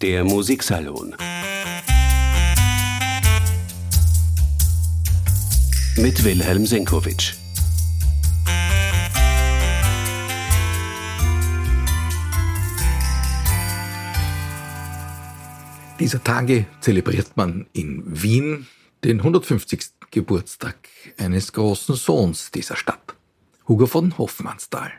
Der Musiksalon. Mit Wilhelm Senkowitsch. Dieser Tage zelebriert man in Wien den 150. Geburtstag eines großen Sohns dieser Stadt, Hugo von Hofmannsthal.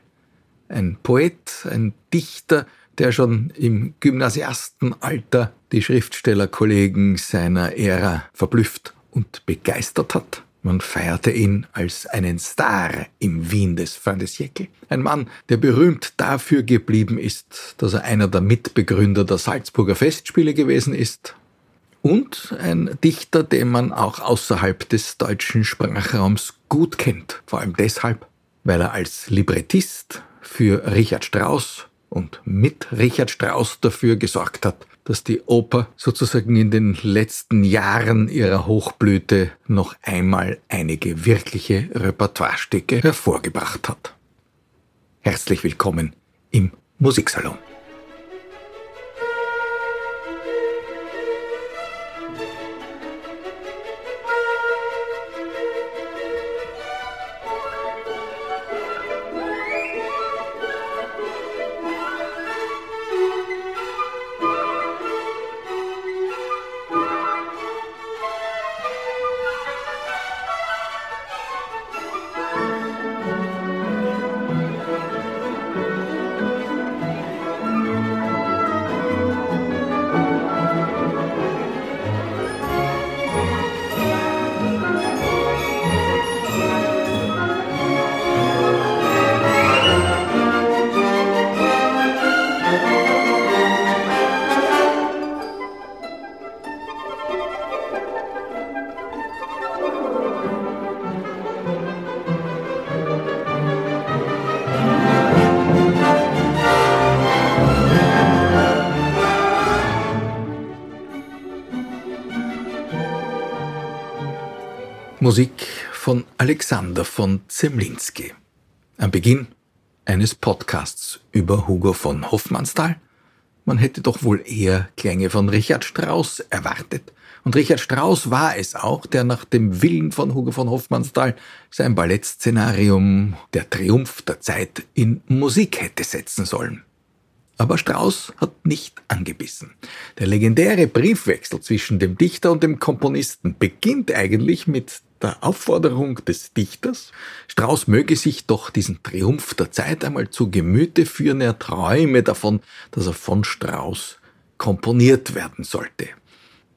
Ein Poet, ein Dichter, der schon im Gymnasiastenalter die Schriftstellerkollegen seiner Ära verblüfft und begeistert hat. Man feierte ihn als einen Star im Wien des siècle. Ein Mann, der berühmt dafür geblieben ist, dass er einer der Mitbegründer der Salzburger Festspiele gewesen ist. Und ein Dichter, den man auch außerhalb des deutschen Sprachraums gut kennt. Vor allem deshalb, weil er als Librettist für Richard Strauss und mit Richard Strauss dafür gesorgt hat, dass die Oper sozusagen in den letzten Jahren ihrer Hochblüte noch einmal einige wirkliche Repertoirestücke hervorgebracht hat. Herzlich willkommen im Musiksalon. Musik von Alexander von Zemlinski. Am Beginn eines Podcasts über Hugo von Hofmannsthal. Man hätte doch wohl eher Klänge von Richard Strauss erwartet. Und Richard Strauss war es auch, der nach dem Willen von Hugo von Hofmannsthal sein Ballettszenarium Der Triumph der Zeit in Musik hätte setzen sollen. Aber Strauss hat nicht angebissen. Der legendäre Briefwechsel zwischen dem Dichter und dem Komponisten beginnt eigentlich mit der Aufforderung des Dichters, Strauß möge sich doch diesen Triumph der Zeit einmal zu Gemüte führen, er träume davon, dass er von Strauß komponiert werden sollte.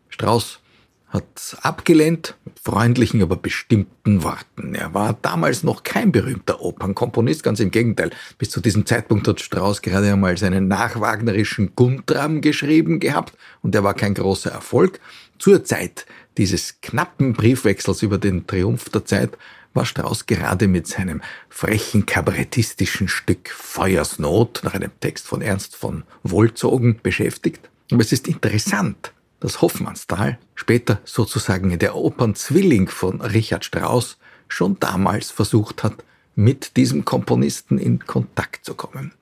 Strauß hat abgelehnt, mit freundlichen, aber bestimmten Worten. Er war damals noch kein berühmter Opernkomponist, ganz im Gegenteil. Bis zu diesem Zeitpunkt hat Strauss gerade einmal seinen nachwagnerischen Guntram geschrieben gehabt und der war kein großer Erfolg. Zur Zeit dieses knappen Briefwechsels über den Triumph der Zeit war Strauss gerade mit seinem frechen kabarettistischen Stück Feuersnot nach einem Text von Ernst von Wolzogen beschäftigt. Aber es ist interessant, dass Hoffmannsthal, später sozusagen der Opernzwilling von Richard Strauss, schon damals versucht hat, mit diesem Komponisten in Kontakt zu kommen.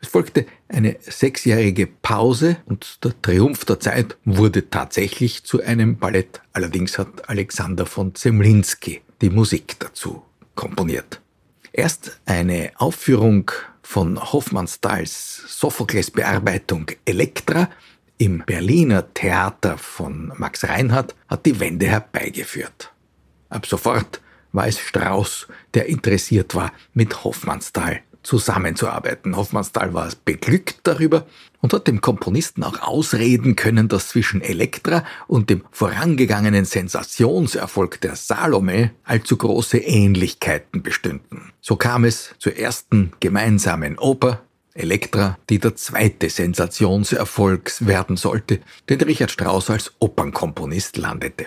Es folgte eine sechsjährige Pause und der Triumph der Zeit wurde tatsächlich zu einem Ballett. Allerdings hat Alexander von Zemlinski die Musik dazu komponiert. Erst eine Aufführung von Hoffmannsthals Sophokles-Bearbeitung Elektra im Berliner Theater von Max Reinhardt hat die Wende herbeigeführt. Ab sofort war es Strauss, der interessiert war, mit Hoffmannsthal zusammenzuarbeiten. Hoffmannsthal war beglückt darüber und hat dem Komponisten auch ausreden können, dass zwischen Elektra und dem vorangegangenen Sensationserfolg der Salome allzu große Ähnlichkeiten bestünden. So kam es zur ersten gemeinsamen Oper, Elektra, die der zweite Sensationserfolg werden sollte, den Richard Strauss als Opernkomponist landete.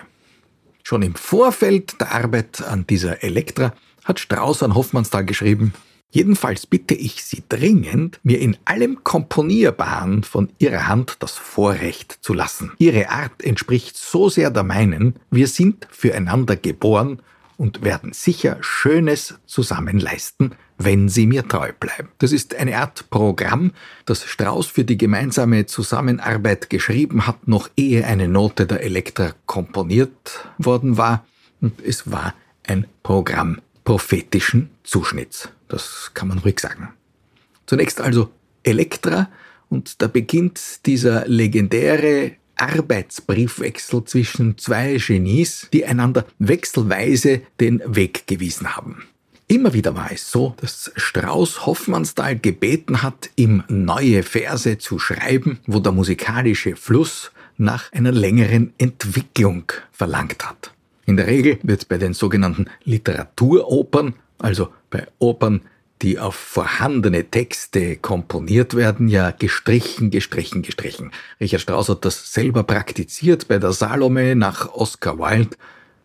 Schon im Vorfeld der Arbeit an dieser Elektra hat Strauss an Hoffmannsthal geschrieben, Jedenfalls bitte ich Sie dringend, mir in allem Komponierbaren von Ihrer Hand das Vorrecht zu lassen. Ihre Art entspricht so sehr der meinen, wir sind füreinander geboren und werden sicher Schönes zusammen leisten, wenn Sie mir treu bleiben. Das ist eine Art Programm, das Strauss für die gemeinsame Zusammenarbeit geschrieben hat, noch ehe eine Note der Elektra komponiert worden war. Und es war ein Programm prophetischen Zuschnitts. Das kann man ruhig sagen. Zunächst also Elektra und da beginnt dieser legendäre Arbeitsbriefwechsel zwischen zwei Genies, die einander wechselweise den Weg gewiesen haben. Immer wieder war es so, dass Strauß Hoffmannsthal gebeten hat, ihm neue Verse zu schreiben, wo der musikalische Fluss nach einer längeren Entwicklung verlangt hat. In der Regel wird bei den sogenannten Literaturopern, also bei Opern, die auf vorhandene Texte komponiert werden, ja gestrichen, gestrichen, gestrichen. Richard Strauss hat das selber praktiziert bei der Salome nach Oscar Wilde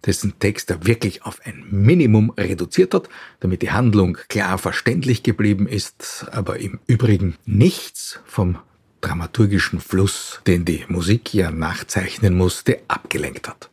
dessen Text er wirklich auf ein Minimum reduziert hat, damit die Handlung klar verständlich geblieben ist, aber im Übrigen nichts vom dramaturgischen Fluss, den die Musik ja nachzeichnen musste, abgelenkt hat.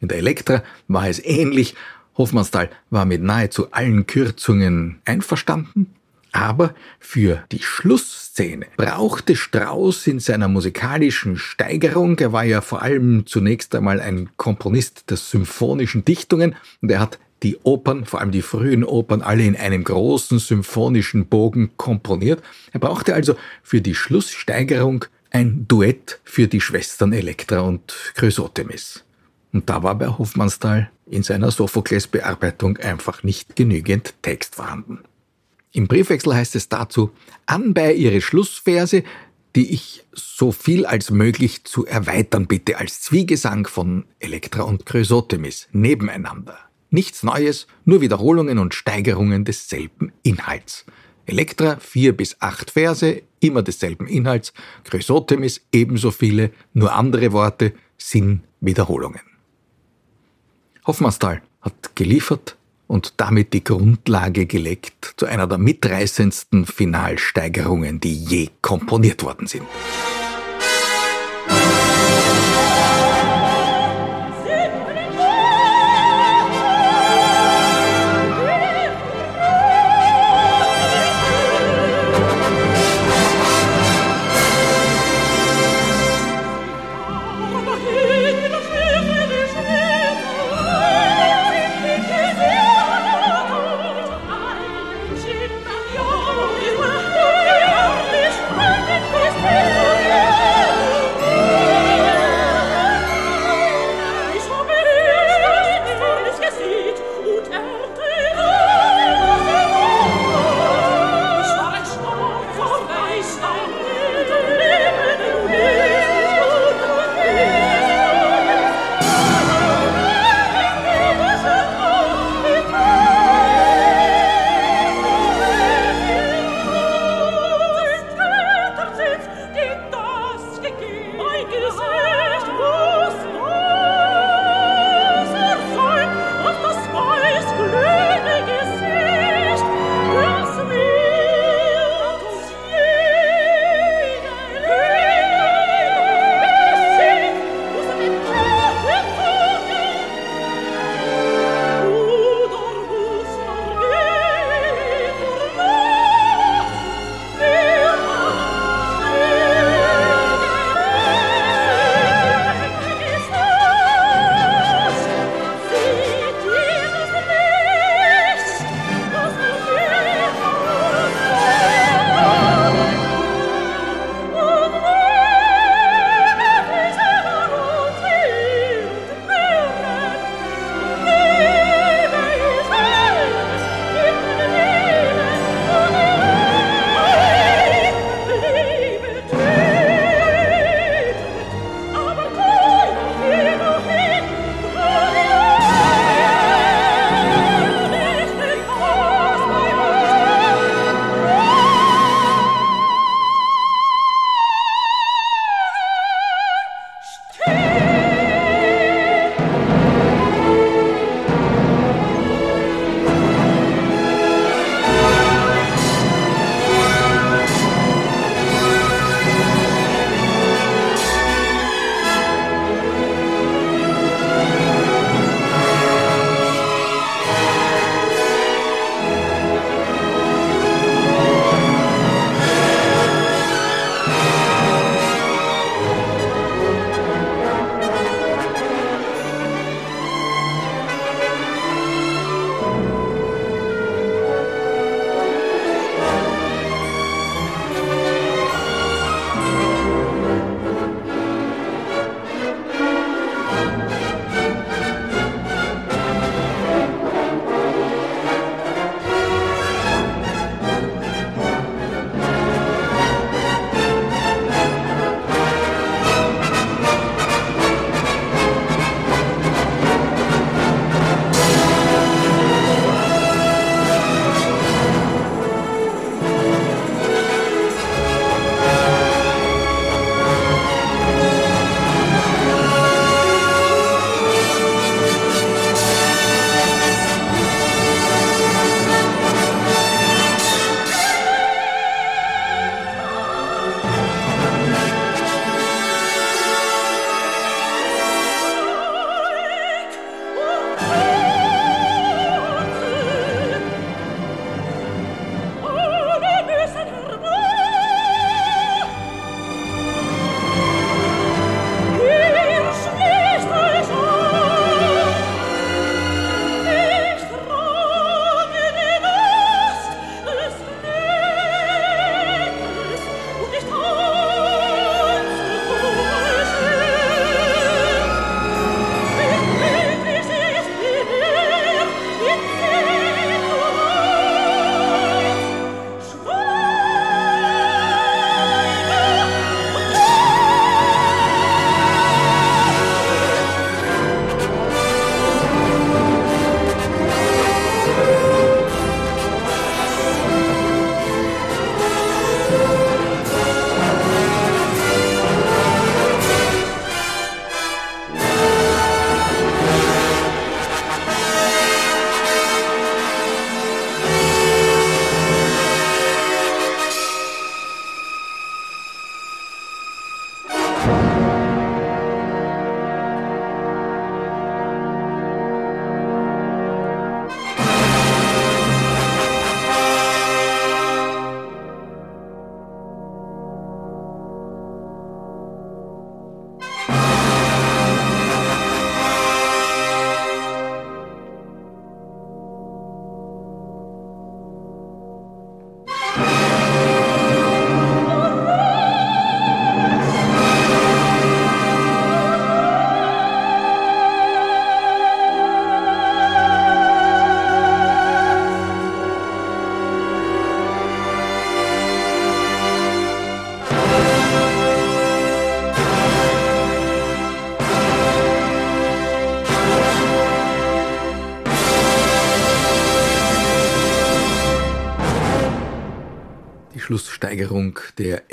In der Elektra war es ähnlich. Hofmannsthal war mit nahezu allen Kürzungen einverstanden, aber für die Schlussszene brauchte Strauss in seiner musikalischen Steigerung, er war ja vor allem zunächst einmal ein Komponist der symphonischen Dichtungen und er hat die Opern, vor allem die frühen Opern, alle in einem großen symphonischen Bogen komponiert. Er brauchte also für die Schlusssteigerung ein Duett für die Schwestern Elektra und Chrysothemis. Und da war bei Hofmannsthal in seiner Sophokles-Bearbeitung einfach nicht genügend Text vorhanden. Im Briefwechsel heißt es dazu, anbei ihre Schlussverse, die ich so viel als möglich zu erweitern bitte als Zwiegesang von Elektra und Chrysothemis nebeneinander. Nichts Neues, nur Wiederholungen und Steigerungen desselben Inhalts. Elektra vier bis acht Verse, immer desselben Inhalts, Chrysothemis ebenso viele, nur andere Worte, Sinn, Wiederholungen. Hoffmannsthal hat geliefert, und damit die Grundlage gelegt zu einer der mitreißendsten Finalsteigerungen, die je komponiert worden sind.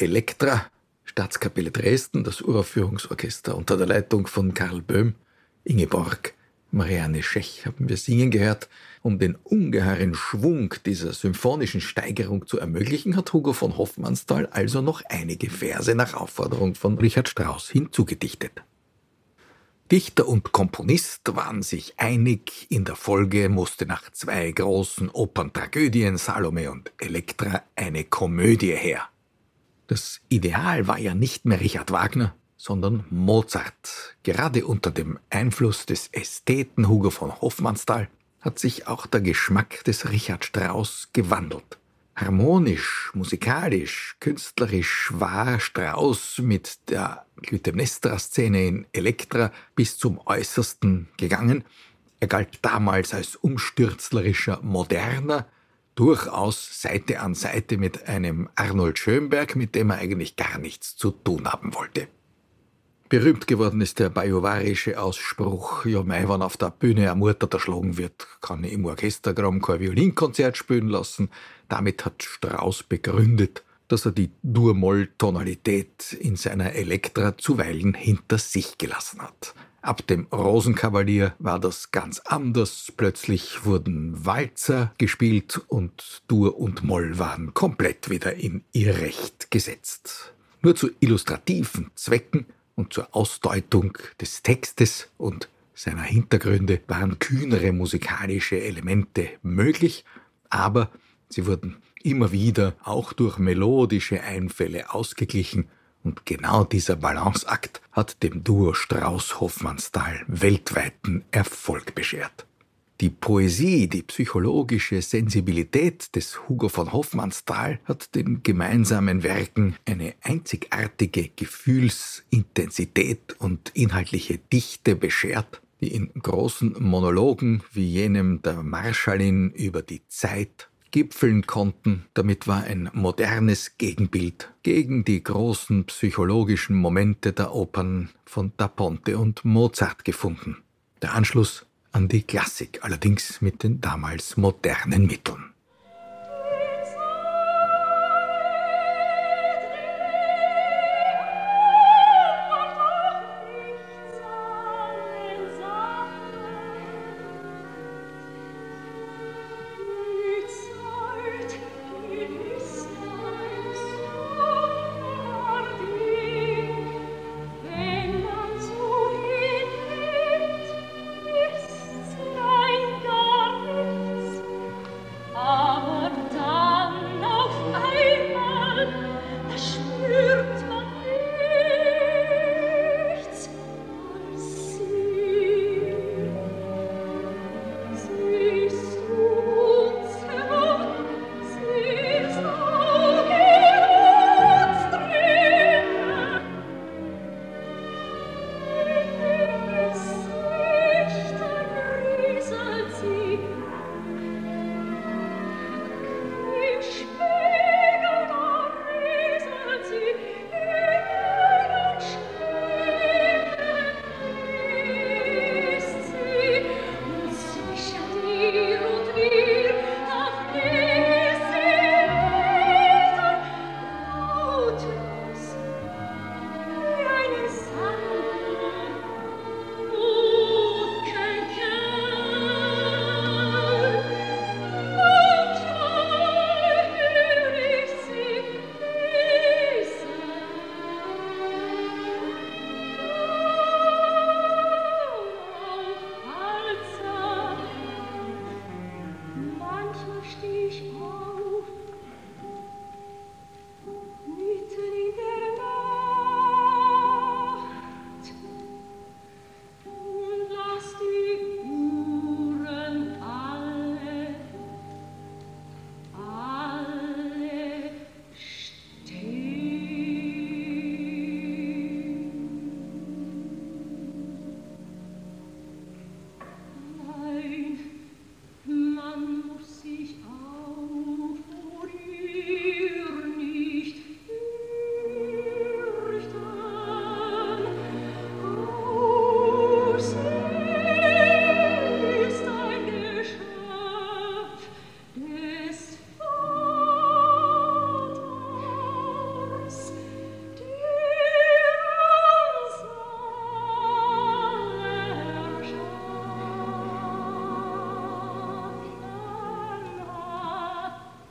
Elektra, Staatskapelle Dresden, das Uraufführungsorchester unter der Leitung von Karl Böhm, Ingeborg, Marianne Schech haben wir singen gehört. Um den ungeheuren Schwung dieser symphonischen Steigerung zu ermöglichen, hat Hugo von Hoffmannsthal also noch einige Verse nach Aufforderung von Richard Strauss hinzugedichtet. Dichter und Komponist waren sich einig, in der Folge musste nach zwei großen Operntragödien Salome und Elektra eine Komödie her. Das Ideal war ja nicht mehr Richard Wagner, sondern Mozart. Gerade unter dem Einfluss des Ästheten Hugo von Hofmannsthal hat sich auch der Geschmack des Richard Strauss gewandelt. Harmonisch, musikalisch, künstlerisch war Strauss mit der Clytemnestra-Szene in Elektra bis zum Äußersten gegangen. Er galt damals als umstürzlerischer Moderner, durchaus Seite an Seite mit einem Arnold Schönberg, mit dem er eigentlich gar nichts zu tun haben wollte. Berühmt geworden ist der bajuwarische Ausspruch, ja mei, wenn auf der Bühne ein Murter erschlagen wird, kann ich im Orchestergramm kein Violinkonzert spielen lassen. Damit hat Strauss begründet, dass er die Dur-Moll-Tonalität in seiner Elektra zuweilen hinter sich gelassen hat. Ab dem Rosenkavalier war das ganz anders. Plötzlich wurden Walzer gespielt und Dur und Moll waren komplett wieder in ihr Recht gesetzt. Nur zu illustrativen Zwecken und zur Ausdeutung des Textes und seiner Hintergründe waren kühnere musikalische Elemente möglich, aber sie wurden immer wieder auch durch melodische Einfälle ausgeglichen und genau dieser Balanceakt hat dem Duo Strauß-Hoffmannsthal weltweiten Erfolg beschert. Die Poesie, die psychologische Sensibilität des Hugo von Hofmannsthal hat den gemeinsamen Werken eine einzigartige Gefühlsintensität und inhaltliche Dichte beschert, die in großen Monologen wie jenem der Marschallin über die Zeit gipfeln konnten. Damit war ein modernes Gegenbild gegen die großen psychologischen Momente der Opern von Da Ponte und Mozart gefunden. Der Anschluss an die Klassik, allerdings mit den damals modernen Mitteln.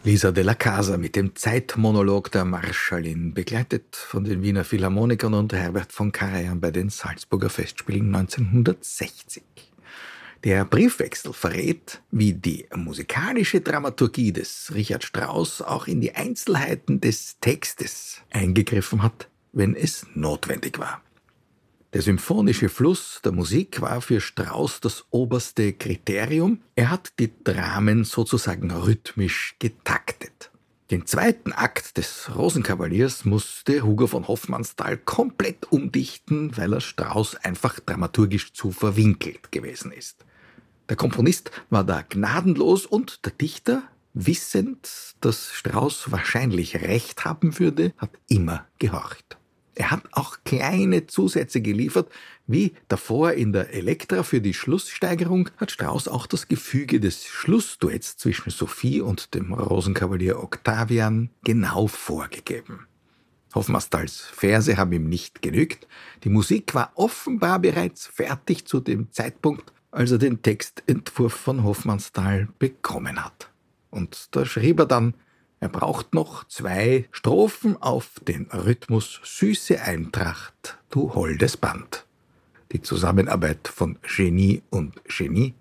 Lisa de la Casa mit dem Zeitmonolog der Marschallin, begleitet von den Wiener Philharmonikern und Herbert von Karajan bei den Salzburger Festspielen 1960. Der Briefwechsel verrät, wie die musikalische Dramaturgie des Richard Strauss auch in die Einzelheiten des Textes eingegriffen hat, wenn es notwendig war. Der symphonische Fluss der Musik war für Strauss das oberste Kriterium. Er hat die Dramen sozusagen rhythmisch getaktet. Den zweiten Akt des Rosenkavaliers musste Hugo von Hoffmannsthal komplett umdichten, weil er Strauss einfach dramaturgisch zu verwinkelt gewesen ist. Der Komponist war da gnadenlos und der Dichter, wissend, dass Strauss wahrscheinlich recht haben würde, hat immer gehorcht. Er hat auch kleine Zusätze geliefert, wie davor in der Elektra für die Schlusssteigerung hat Strauss auch das Gefüge des Schlussduetts zwischen Sophie und dem Rosenkavalier Octavian genau vorgegeben. Hoffmannsthals Verse haben ihm nicht genügt. Die Musik war offenbar bereits fertig zu dem Zeitpunkt, als er den Textentwurf von Hoffmannsthal bekommen hat. Und da schrieb er dann er braucht noch zwei Strophen auf den Rhythmus Süße Eintracht, du holdes Band. Die Zusammenarbeit von Genie und Genie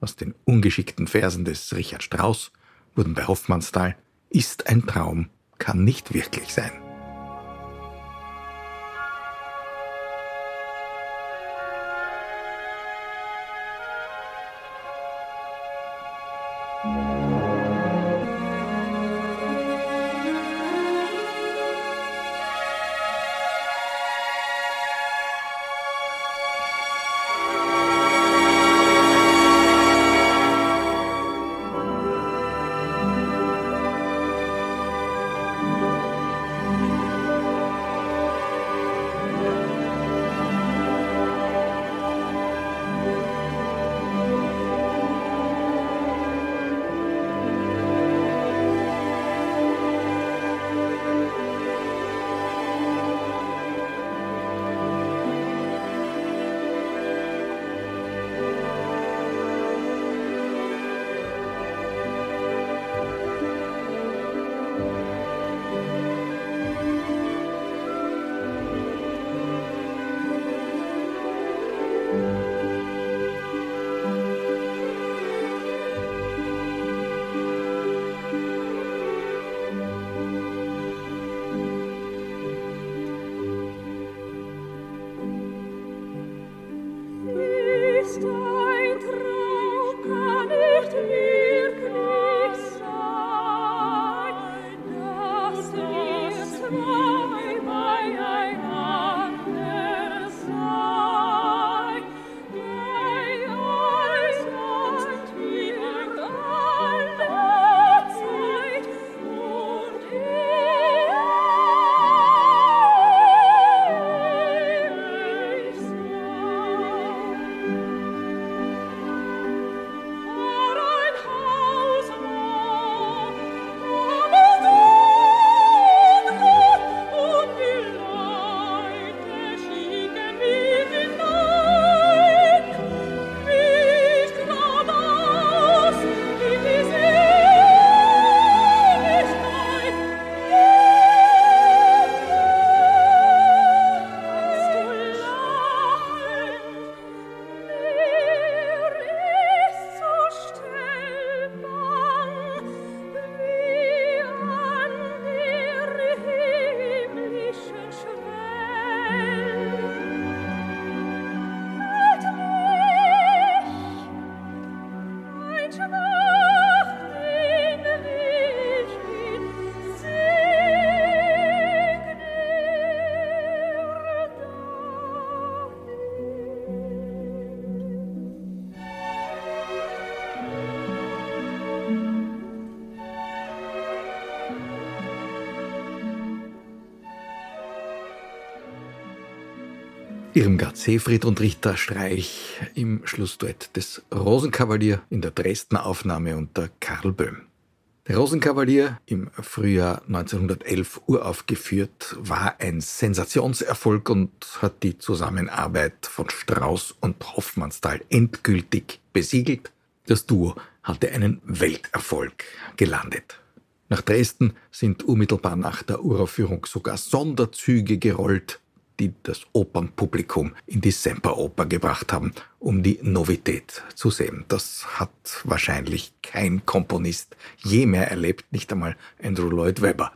aus den ungeschickten Versen des Richard Strauss wurden bei Hoffmannsthal ist ein Traum, kann nicht wirklich sein. Irmgard Seefried und Richter Streich im Schlussduett des Rosenkavalier in der Dresdner Aufnahme unter Karl Böhm. Der Rosenkavalier, im Frühjahr 1911 uraufgeführt, war ein Sensationserfolg und hat die Zusammenarbeit von Strauss und Hoffmannsthal endgültig besiegelt. Das Duo hatte einen Welterfolg gelandet. Nach Dresden sind unmittelbar nach der Uraufführung sogar Sonderzüge gerollt, die das Opernpublikum in die Semperoper gebracht haben, um die Novität zu sehen. Das hat wahrscheinlich kein Komponist je mehr erlebt, nicht einmal Andrew Lloyd Webber.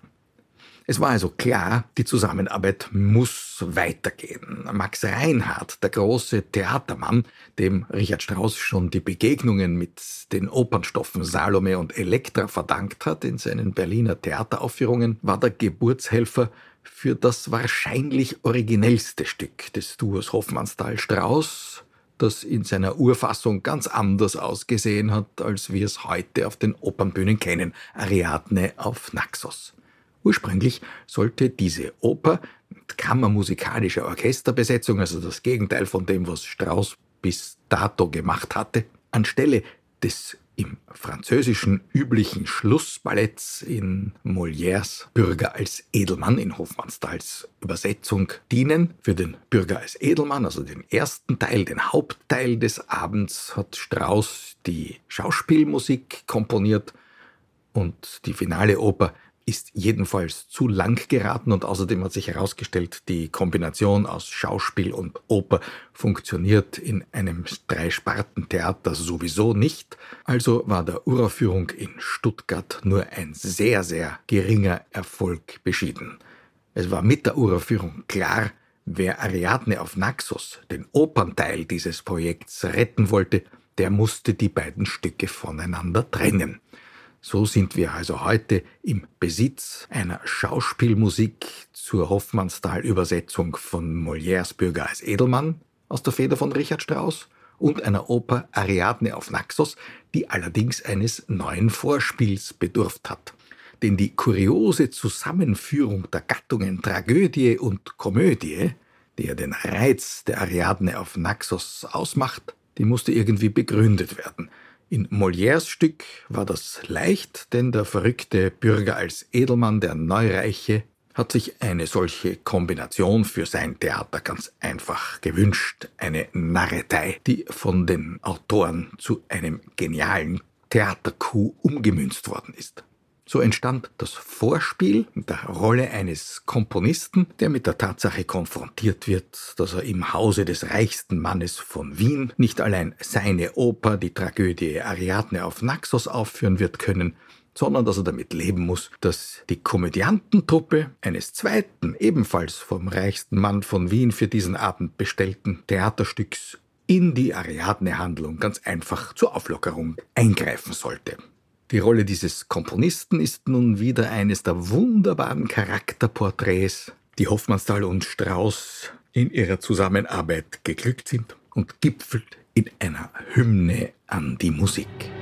Es war also klar, die Zusammenarbeit muss weitergehen. Max Reinhardt, der große Theatermann, dem Richard Strauss schon die Begegnungen mit den Opernstoffen Salome und Elektra verdankt hat in seinen Berliner Theateraufführungen, war der Geburtshelfer für das wahrscheinlich originellste Stück des Duos Hofmannsthal-Strauss, das in seiner Urfassung ganz anders ausgesehen hat, als wir es heute auf den Opernbühnen kennen, Ariadne auf Naxos. Ursprünglich sollte diese Oper mit kammermusikalischer Orchesterbesetzung, also das Gegenteil von dem, was Strauss bis dato gemacht hatte, anstelle des im französischen üblichen Schlussballetts in Molières Bürger als Edelmann in Hofmannsthals Übersetzung dienen. Für den Bürger als Edelmann, also den ersten Teil, den Hauptteil des Abends, hat Strauss die Schauspielmusik komponiert und die finale Oper ist jedenfalls zu lang geraten und außerdem hat sich herausgestellt, die Kombination aus Schauspiel und Oper funktioniert in einem Dreispartentheater sowieso nicht. Also war der Uraufführung in Stuttgart nur ein sehr, sehr geringer Erfolg beschieden. Es war mit der Uraufführung klar, wer Ariadne auf Naxos, den Opernteil dieses Projekts, retten wollte, der musste die beiden Stücke voneinander trennen. So sind wir also heute im Besitz einer Schauspielmusik zur Hoffmannsthal-Übersetzung von Molières Bürger als Edelmann aus der Feder von Richard Strauss und einer Oper Ariadne auf Naxos, die allerdings eines neuen Vorspiels bedurft hat. Denn die kuriose Zusammenführung der Gattungen Tragödie und Komödie, die ja den Reiz der Ariadne auf Naxos ausmacht, die musste irgendwie begründet werden – in Molières Stück war das leicht, denn der verrückte Bürger als Edelmann, der Neureiche, hat sich eine solche Kombination für sein Theater ganz einfach gewünscht. Eine Narretei, die von den Autoren zu einem genialen Theatercoup umgemünzt worden ist. So entstand das Vorspiel mit der Rolle eines Komponisten, der mit der Tatsache konfrontiert wird, dass er im Hause des reichsten Mannes von Wien nicht allein seine Oper, die Tragödie Ariadne auf Naxos aufführen wird können, sondern dass er damit leben muss, dass die Komödiantentruppe eines zweiten, ebenfalls vom reichsten Mann von Wien für diesen Abend bestellten Theaterstücks in die Ariadne-Handlung ganz einfach zur Auflockerung eingreifen sollte. Die Rolle dieses Komponisten ist nun wieder eines der wunderbaren Charakterporträts, die Hoffmannsthal und Strauss in ihrer Zusammenarbeit geglückt sind und gipfelt in einer Hymne an die Musik.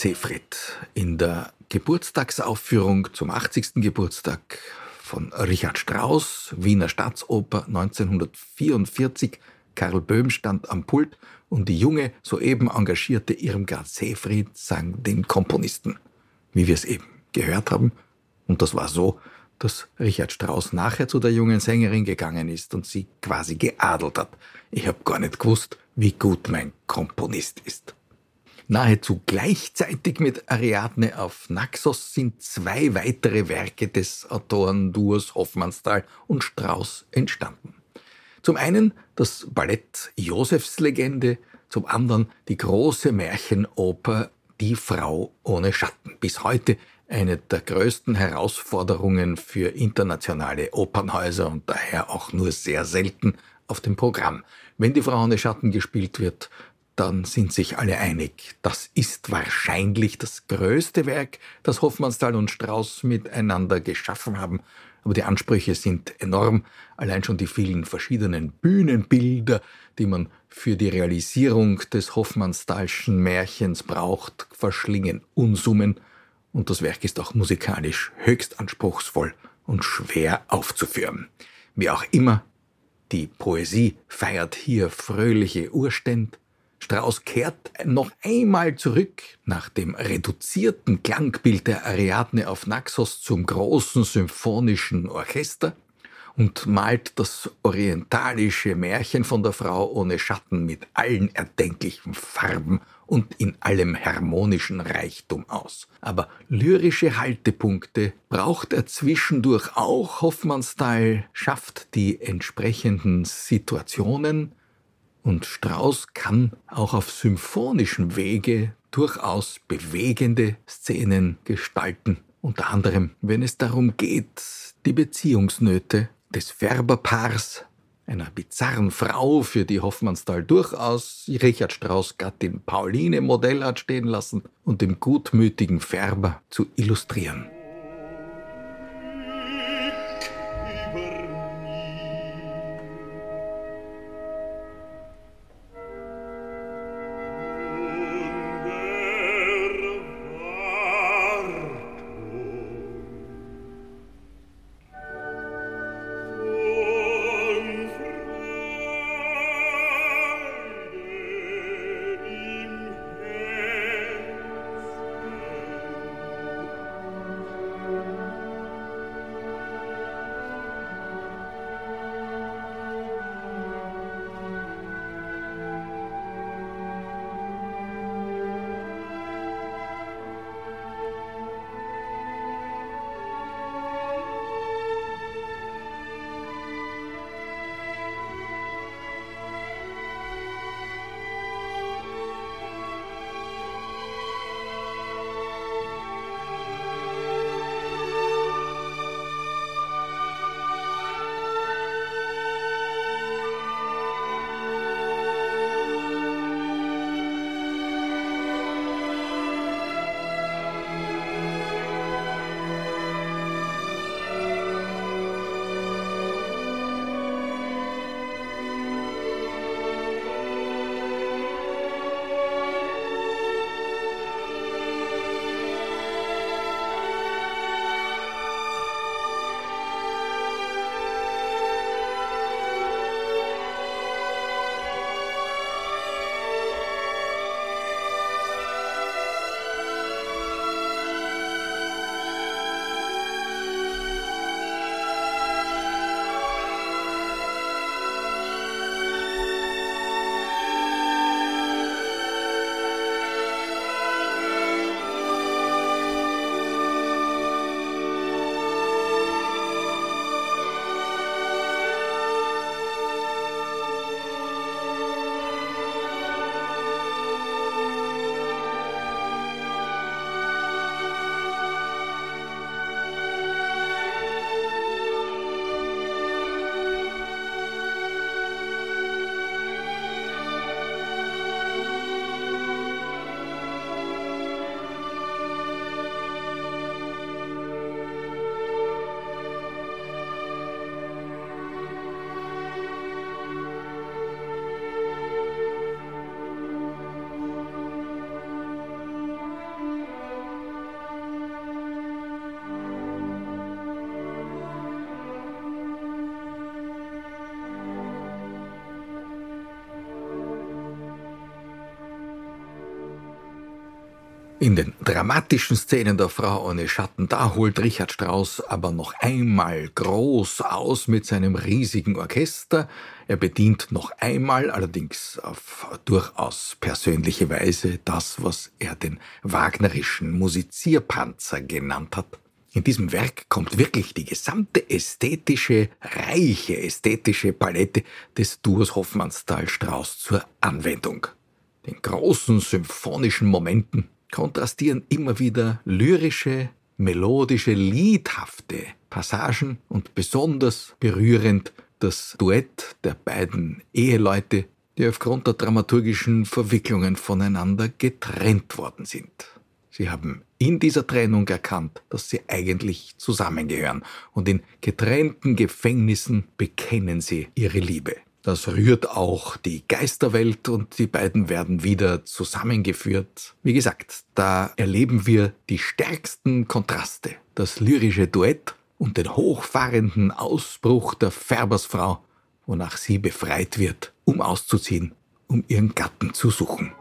Seefried in der Geburtstagsaufführung zum 80. Geburtstag von Richard Strauss, Wiener Staatsoper 1944. Karl Böhm stand am Pult und die junge, soeben engagierte Irmgard Seefried sang den Komponisten, wie wir es eben gehört haben. Und das war so, dass Richard Strauss nachher zu der jungen Sängerin gegangen ist und sie quasi geadelt hat. Ich habe gar nicht gewusst, wie gut mein Komponist ist. Nahezu gleichzeitig mit Ariadne auf Naxos sind zwei weitere Werke des Autorenduos Hoffmannsthal und Strauss entstanden. Zum einen das Ballett Josefslegende, zum anderen die große Märchenoper Die Frau ohne Schatten. Bis heute eine der größten Herausforderungen für internationale Opernhäuser und daher auch nur sehr selten auf dem Programm. Wenn die Frau ohne Schatten gespielt wird, dann sind sich alle einig, das ist wahrscheinlich das größte Werk, das Hoffmannsthal und Strauss miteinander geschaffen haben, aber die Ansprüche sind enorm, allein schon die vielen verschiedenen Bühnenbilder, die man für die Realisierung des Hoffmannstalschen Märchens braucht, verschlingen Unsummen, und das Werk ist auch musikalisch höchst anspruchsvoll und schwer aufzuführen. Wie auch immer, die Poesie feiert hier fröhliche Urständ, Strauss kehrt noch einmal zurück nach dem reduzierten Klangbild der Ariadne auf Naxos zum großen symphonischen Orchester und malt das orientalische Märchen von der Frau ohne Schatten mit allen erdenklichen Farben und in allem harmonischen Reichtum aus. Aber lyrische Haltepunkte braucht er zwischendurch auch. Hoffmannsthal schafft die entsprechenden Situationen, und Strauss kann auch auf symphonischem Wege durchaus bewegende Szenen gestalten, unter anderem wenn es darum geht, die Beziehungsnöte des Färberpaars, einer bizarren Frau, für die Hoffmannsthal durchaus Richard Strauss Gattin Pauline Modell hat stehen lassen, und dem gutmütigen Färber zu illustrieren. In den dramatischen Szenen der Frau ohne Schatten, da holt Richard Strauss aber noch einmal groß aus mit seinem riesigen Orchester. Er bedient noch einmal, allerdings auf durchaus persönliche Weise, das, was er den wagnerischen Musizierpanzer genannt hat. In diesem Werk kommt wirklich die gesamte ästhetische, reiche ästhetische Palette des Duos Hoffmannsthal-Strauss zur Anwendung. Den großen symphonischen Momenten kontrastieren immer wieder lyrische, melodische, liedhafte Passagen und besonders berührend das Duett der beiden Eheleute, die aufgrund der dramaturgischen Verwicklungen voneinander getrennt worden sind. Sie haben in dieser Trennung erkannt, dass sie eigentlich zusammengehören und in getrennten Gefängnissen bekennen sie ihre Liebe. Das rührt auch die Geisterwelt und die beiden werden wieder zusammengeführt. Wie gesagt, da erleben wir die stärksten Kontraste. Das lyrische Duett und den hochfahrenden Ausbruch der Färbersfrau, wonach sie befreit wird, um auszuziehen, um ihren Gatten zu suchen.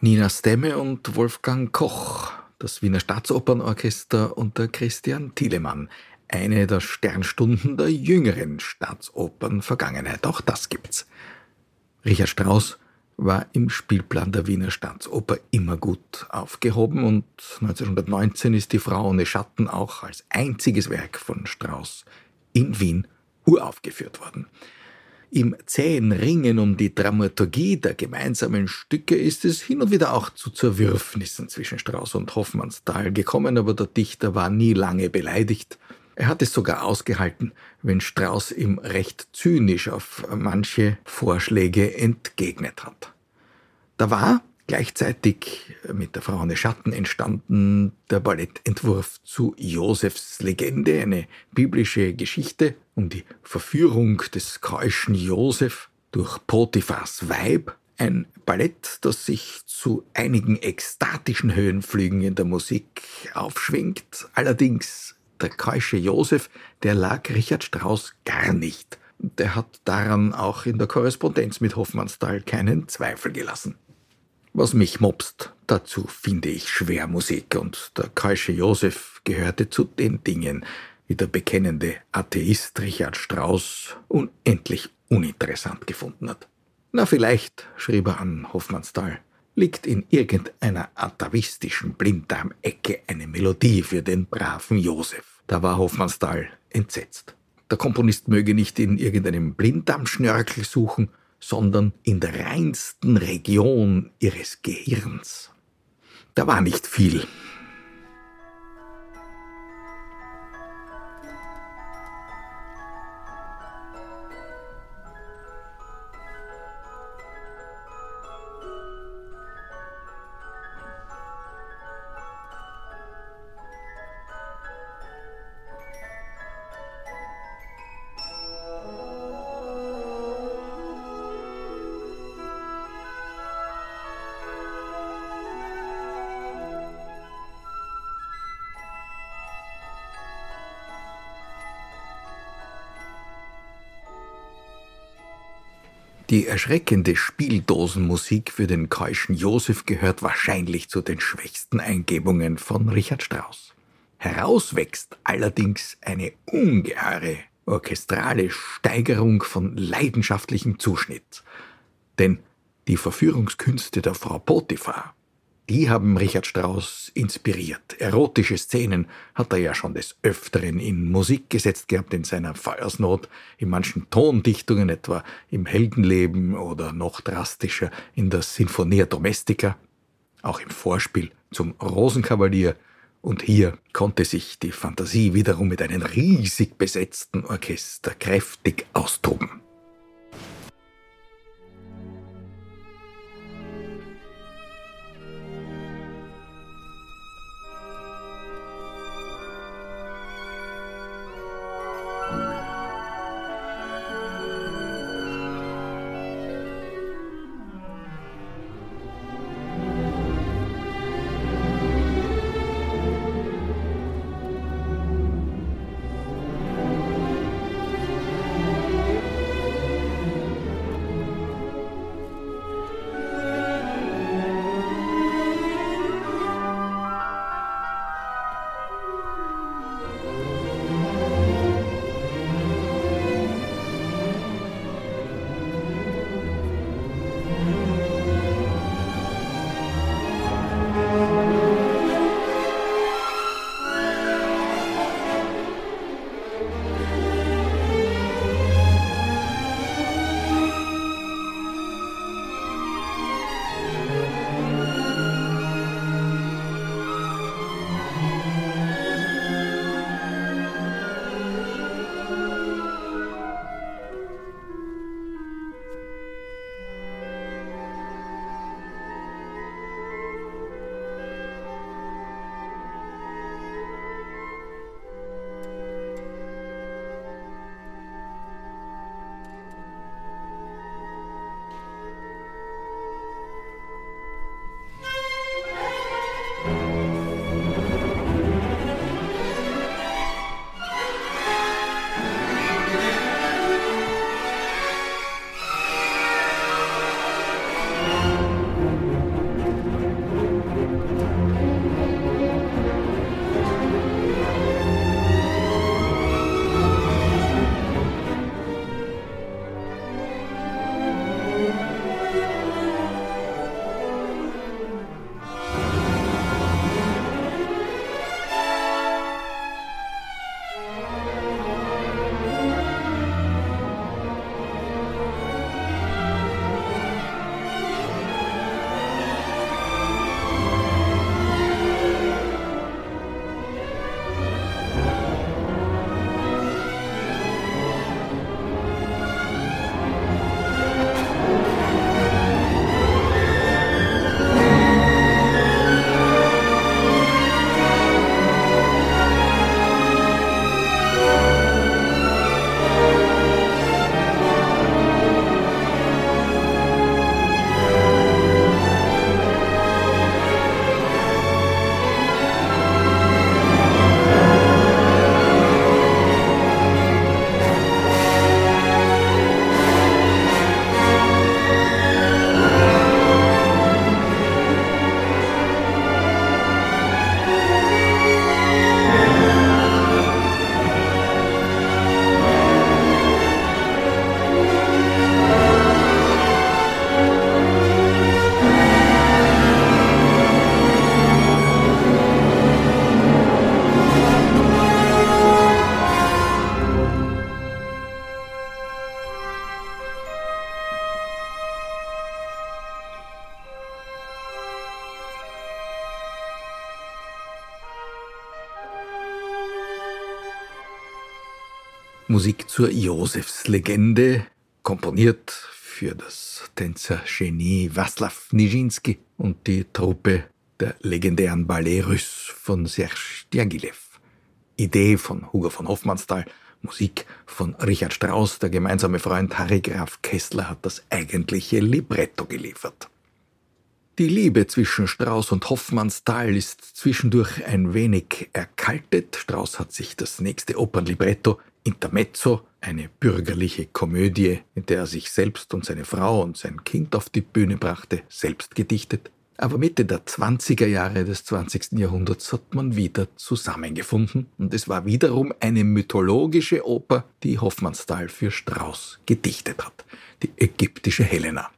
Nina Stemme und Wolfgang Koch, das Wiener Staatsopernorchester unter Christian Thielemann. Eine der Sternstunden der jüngeren Staatsopern-Vergangenheit. Auch das gibt's. Richard Strauss war im Spielplan der Wiener Staatsoper immer gut aufgehoben und 1919 ist die Frau ohne Schatten auch als einziges Werk von Strauss in Wien uraufgeführt worden. Im zähen Ringen um die Dramaturgie der gemeinsamen Stücke ist es hin und wieder auch zu Zerwürfnissen zwischen Strauß und Hoffmannsthal gekommen, aber der Dichter war nie lange beleidigt. Er hat es sogar ausgehalten, wenn Strauß ihm recht zynisch auf manche Vorschläge entgegnet hat. Da war gleichzeitig mit der Frau ohne Schatten entstanden der Ballettentwurf zu Josefs Legende, eine biblische Geschichte um die Verführung des keuschen Josef durch Potiphas Weib, ein Ballett, das sich zu einigen ekstatischen Höhenflügen in der Musik aufschwingt. Allerdings der keusche Josef, der lag Richard Strauss gar nicht. Der hat daran auch in der Korrespondenz mit Hoffmannsthal keinen Zweifel gelassen. Was mich mobst, dazu finde ich Schwermusik und der keusche Josef gehörte zu den Dingen, wie der bekennende Atheist Richard Strauss unendlich uninteressant gefunden hat. Na vielleicht, schrieb er an Hoffmannsthal, liegt in irgendeiner atavistischen Blinddarmecke eine Melodie für den braven Josef. Da war Hoffmannsthal entsetzt. Der Komponist möge nicht in irgendeinem Blinddarmschnörkel suchen, sondern in der reinsten Region ihres Gehirns. Da war nicht viel, Die erschreckende Spieldosenmusik für den keuschen Josef gehört wahrscheinlich zu den schwächsten Eingebungen von Richard Strauss. Herauswächst allerdings eine ungeheure orchestrale Steigerung von leidenschaftlichem Zuschnitt. Denn die Verführungskünste der Frau Potiphar die haben Richard Strauss inspiriert. Erotische Szenen hat er ja schon des Öfteren in Musik gesetzt gehabt, in seiner Feuersnot, in manchen Tondichtungen, etwa im Heldenleben oder noch drastischer in der Sinfonia Domestica, auch im Vorspiel zum Rosenkavalier. Und hier konnte sich die Fantasie wiederum mit einem riesig besetzten Orchester kräftig austoben. Musik zur Josefslegende, komponiert für das Tänzergenie Waslaw Nijinsky und die Truppe der legendären Ballet Russe von Serge Diaghilev. Idee von Hugo von Hofmannsthal, Musik von Richard Strauss, der gemeinsame Freund Harry Graf Kessler hat das eigentliche Libretto geliefert. Die Liebe zwischen Strauss und Hoffmannsthal ist zwischendurch ein wenig erkaltet. Strauss hat sich das nächste Opernlibretto Intermezzo, eine bürgerliche Komödie, in der er sich selbst und seine Frau und sein Kind auf die Bühne brachte, selbst gedichtet. Aber Mitte der 20er Jahre des 20. Jahrhunderts hat man wieder zusammengefunden und es war wiederum eine mythologische Oper, die Hoffmannsthal für Strauss gedichtet hat, die ägyptische Helena.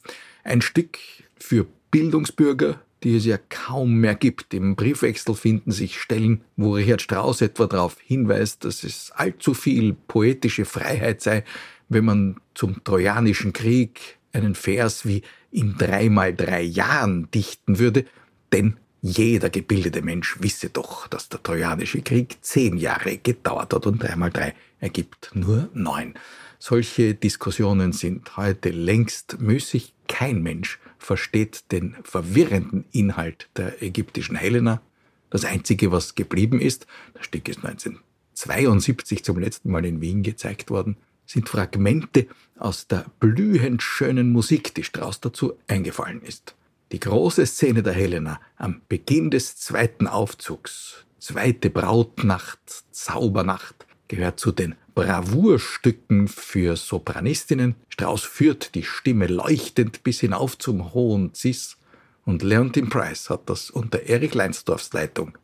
Ein Stück für Bildungsbürger, die es ja kaum mehr gibt. Im Briefwechsel finden sich Stellen, wo Richard Strauss etwa darauf hinweist, dass es allzu viel poetische Freiheit sei, wenn man zum Trojanischen Krieg einen Vers wie in dreimal drei Jahren dichten würde, denn jeder gebildete Mensch wisse doch, dass der Trojanische Krieg zehn Jahre gedauert hat und dreimal drei ergibt nur neun. Solche Diskussionen sind heute längst müßig. Kein Mensch versteht den verwirrenden Inhalt der ägyptischen Helena. Das Einzige, was geblieben ist, das Stück ist 1972 zum letzten Mal in Wien gezeigt worden, sind Fragmente aus der blühend schönen Musik, die Strauss dazu eingefallen ist. Die große Szene der Helena am Beginn des zweiten Aufzugs, zweite Brautnacht, Zaubernacht, gehört zu den Bravourstücken für Sopranistinnen. Strauss führt die Stimme leuchtend bis hinauf zum hohen Cis und Leontin Price hat das unter Erich Leinsdorfs Leitung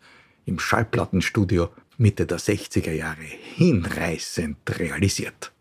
im Schallplattenstudio Mitte der 60er Jahre hinreißend realisiert.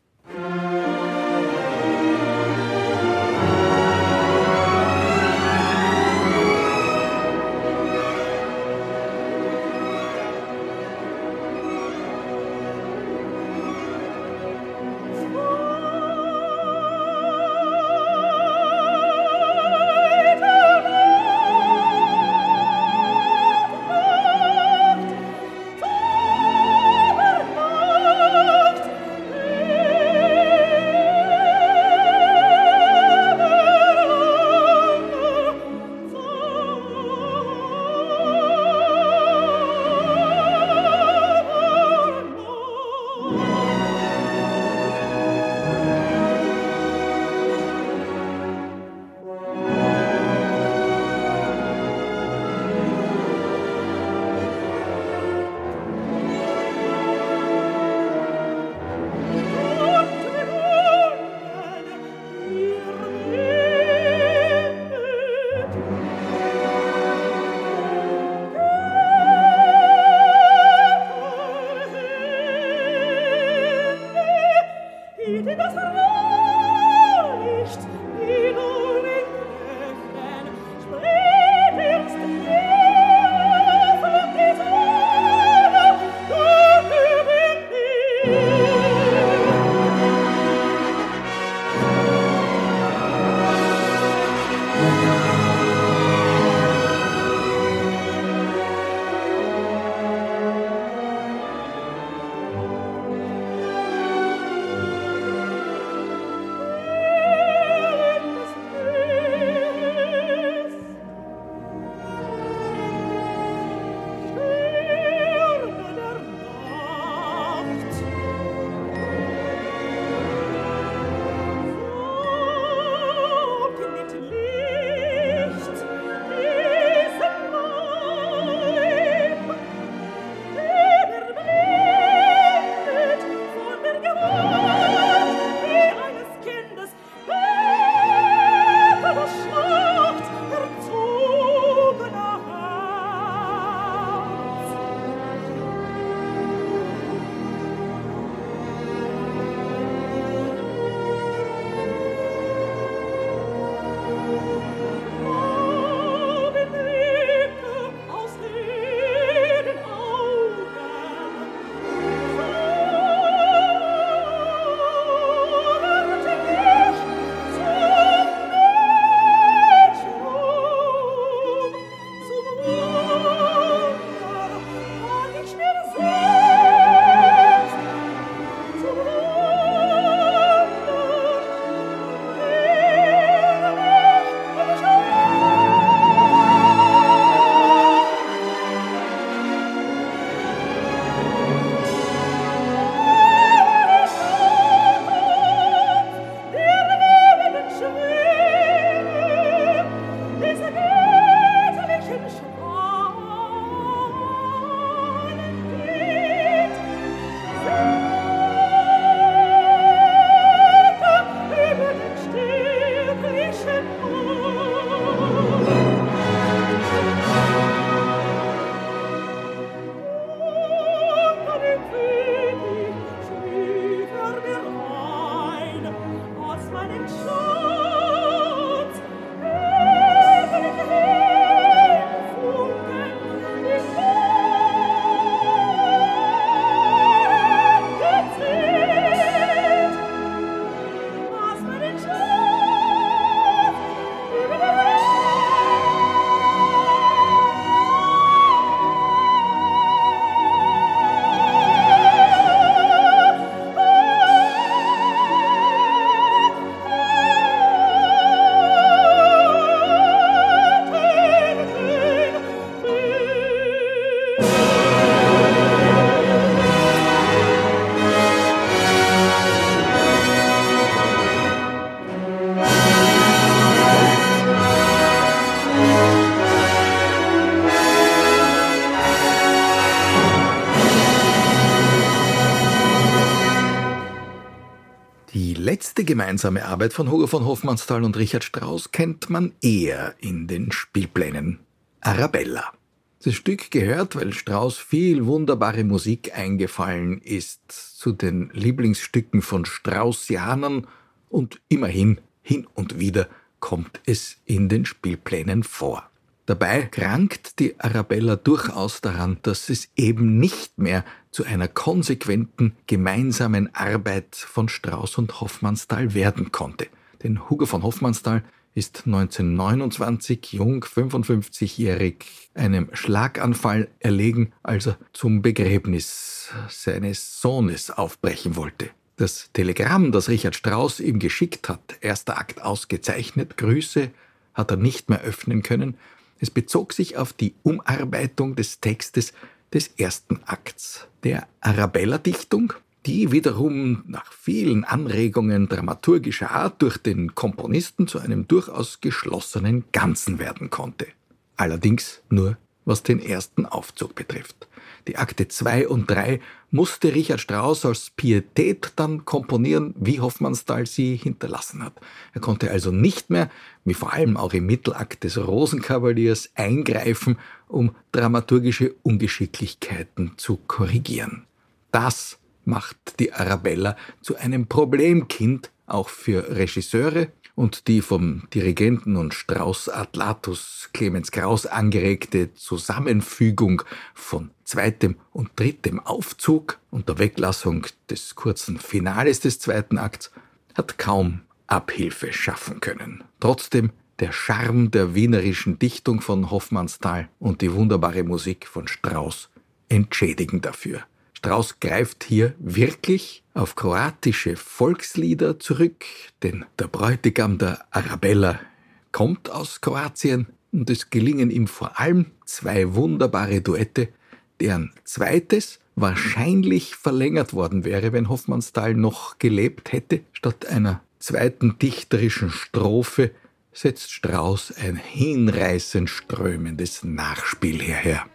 Gemeinsame Arbeit von Hugo von Hofmannsthal und Richard Strauss kennt man eher in den Spielplänen. Arabella. Das Stück gehört, weil Strauss viel wunderbare Musik eingefallen ist, zu den Lieblingsstücken von Straussianern und immerhin hin und wieder kommt es in den Spielplänen vor. Dabei krankt die Arabella durchaus daran, dass es eben nicht mehr zu einer konsequenten gemeinsamen Arbeit von Strauß und Hoffmannsthal werden konnte. Denn Hugo von Hoffmannsthal ist 1929 jung, 55-jährig, einem Schlaganfall erlegen, als er zum Begräbnis seines Sohnes aufbrechen wollte. Das Telegramm, das Richard Strauss ihm geschickt hat, erster Akt ausgezeichnet, Grüße, hat er nicht mehr öffnen können. Es bezog sich auf die Umarbeitung des Textes des ersten Akts der Arabella-Dichtung, die wiederum nach vielen Anregungen dramaturgischer Art durch den Komponisten zu einem durchaus geschlossenen Ganzen werden konnte. Allerdings nur was den ersten Aufzug betrifft. Die Akte 2 und 3 musste Richard Strauss als Pietät dann komponieren, wie Hoffmannsthal sie hinterlassen hat. Er konnte also nicht mehr, wie vor allem auch im Mittelakt des Rosenkavaliers, eingreifen, um dramaturgische Ungeschicklichkeiten zu korrigieren. Das macht die Arabella zu einem Problemkind auch für Regisseure und die vom Dirigenten und Strauß-Atlatus Clemens Kraus angeregte Zusammenfügung von zweitem und drittem Aufzug und der Weglassung des kurzen Finales des zweiten Akts hat kaum Abhilfe schaffen können. Trotzdem der Charme der wienerischen Dichtung von Hoffmannsthal und die wunderbare Musik von Strauss entschädigen dafür. Strauss greift hier wirklich auf kroatische Volkslieder zurück, denn der Bräutigam der Arabella kommt aus Kroatien und es gelingen ihm vor allem zwei wunderbare Duette, deren zweites wahrscheinlich verlängert worden wäre, wenn Hoffmannsthal noch gelebt hätte. Statt einer zweiten dichterischen Strophe setzt Strauss ein hinreißend strömendes Nachspiel hierher.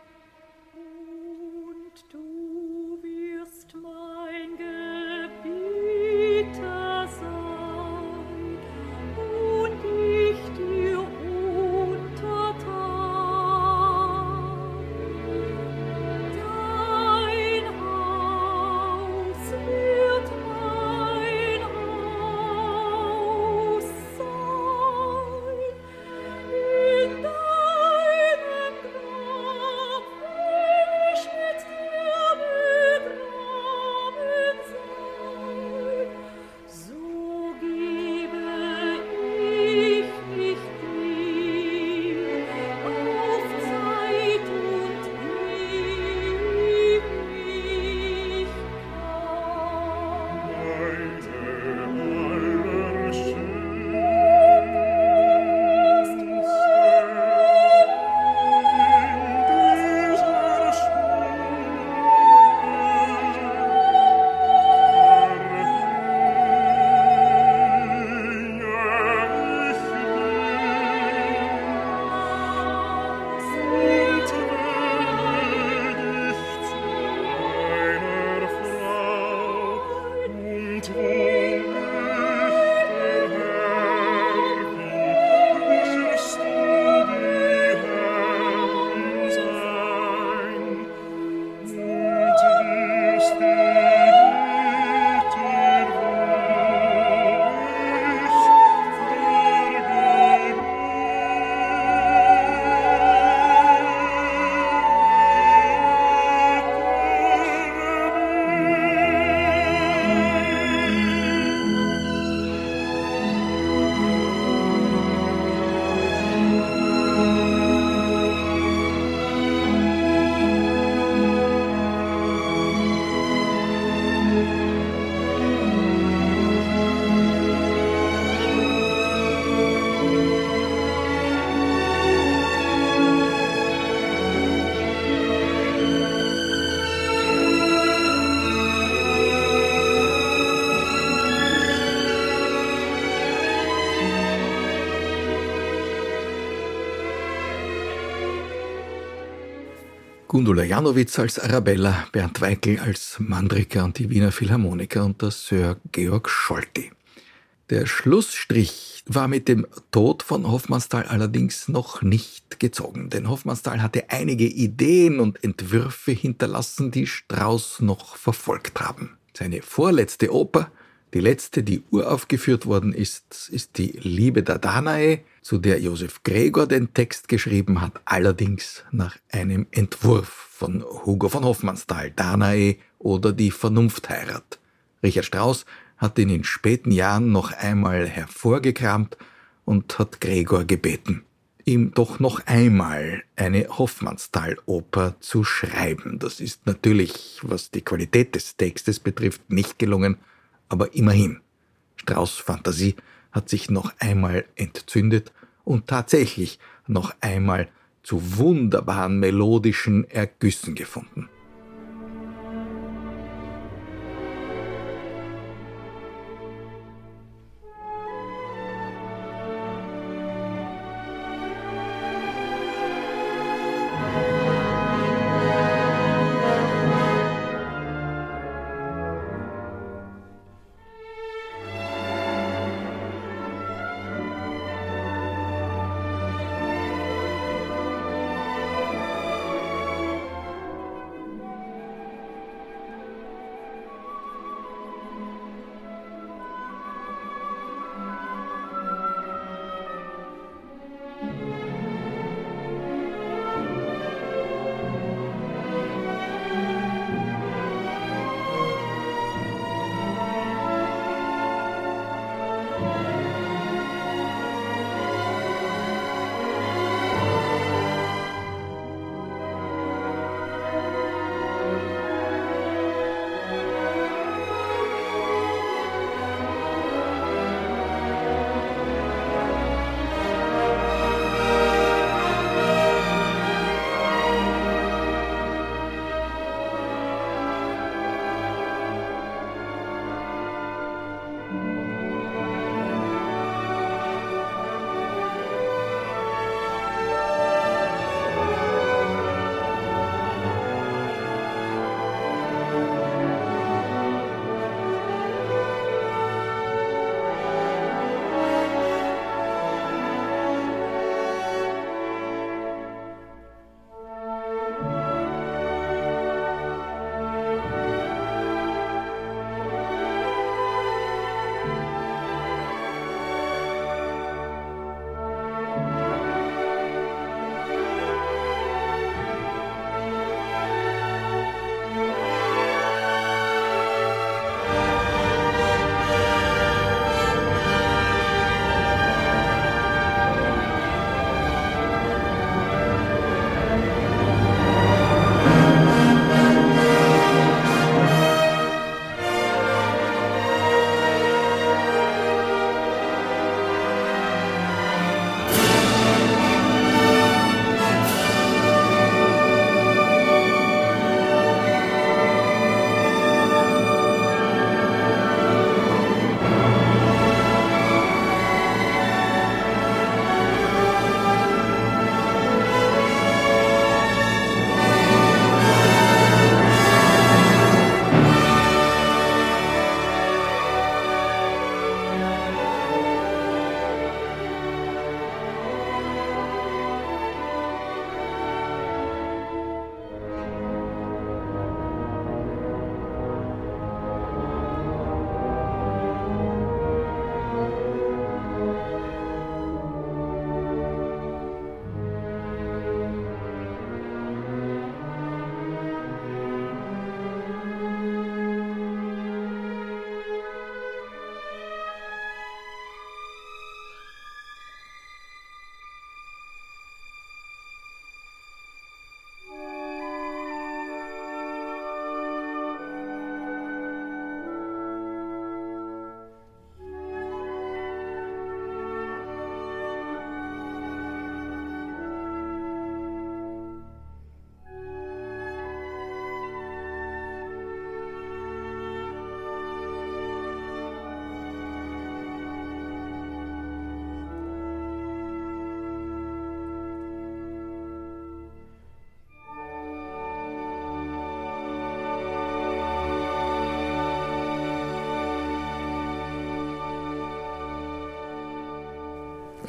Gundula Janowitz als Arabella, Bernd Weikel als Mandrika und die Wiener Philharmoniker unter Sir Georg Scholti. Der Schlussstrich war mit dem Tod von Hoffmannsthal allerdings noch nicht gezogen, denn Hoffmannsthal hatte einige Ideen und Entwürfe hinterlassen, die Strauss noch verfolgt haben. Seine vorletzte Oper, die letzte, die uraufgeführt worden ist, ist die Liebe der Danae, zu der Josef Gregor den Text geschrieben hat, allerdings nach einem Entwurf von Hugo von Hoffmannsthal, Danae oder die Vernunftheirat. Richard Strauss hat ihn in späten Jahren noch einmal hervorgekramt und hat Gregor gebeten, ihm doch noch einmal eine Hoffmannsthal-Oper zu schreiben. Das ist natürlich, was die Qualität des Textes betrifft, nicht gelungen, aber immerhin. Strauss Fantasie hat sich noch einmal entzündet und tatsächlich noch einmal zu wunderbaren melodischen Ergüssen gefunden.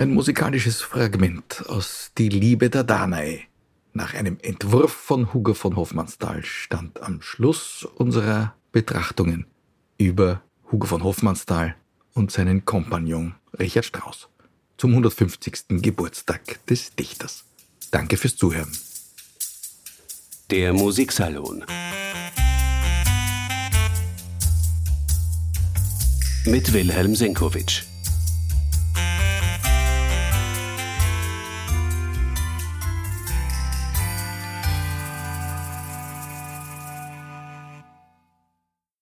Ein musikalisches Fragment aus Die Liebe der Danae. Nach einem Entwurf von Hugo von Hofmannsthal stand am Schluss unserer Betrachtungen über Hugo von Hofmannsthal und seinen Kompagnon Richard Strauss zum 150. Geburtstag des Dichters. Danke fürs Zuhören. Der Musiksalon. Mit Wilhelm Senkowitsch.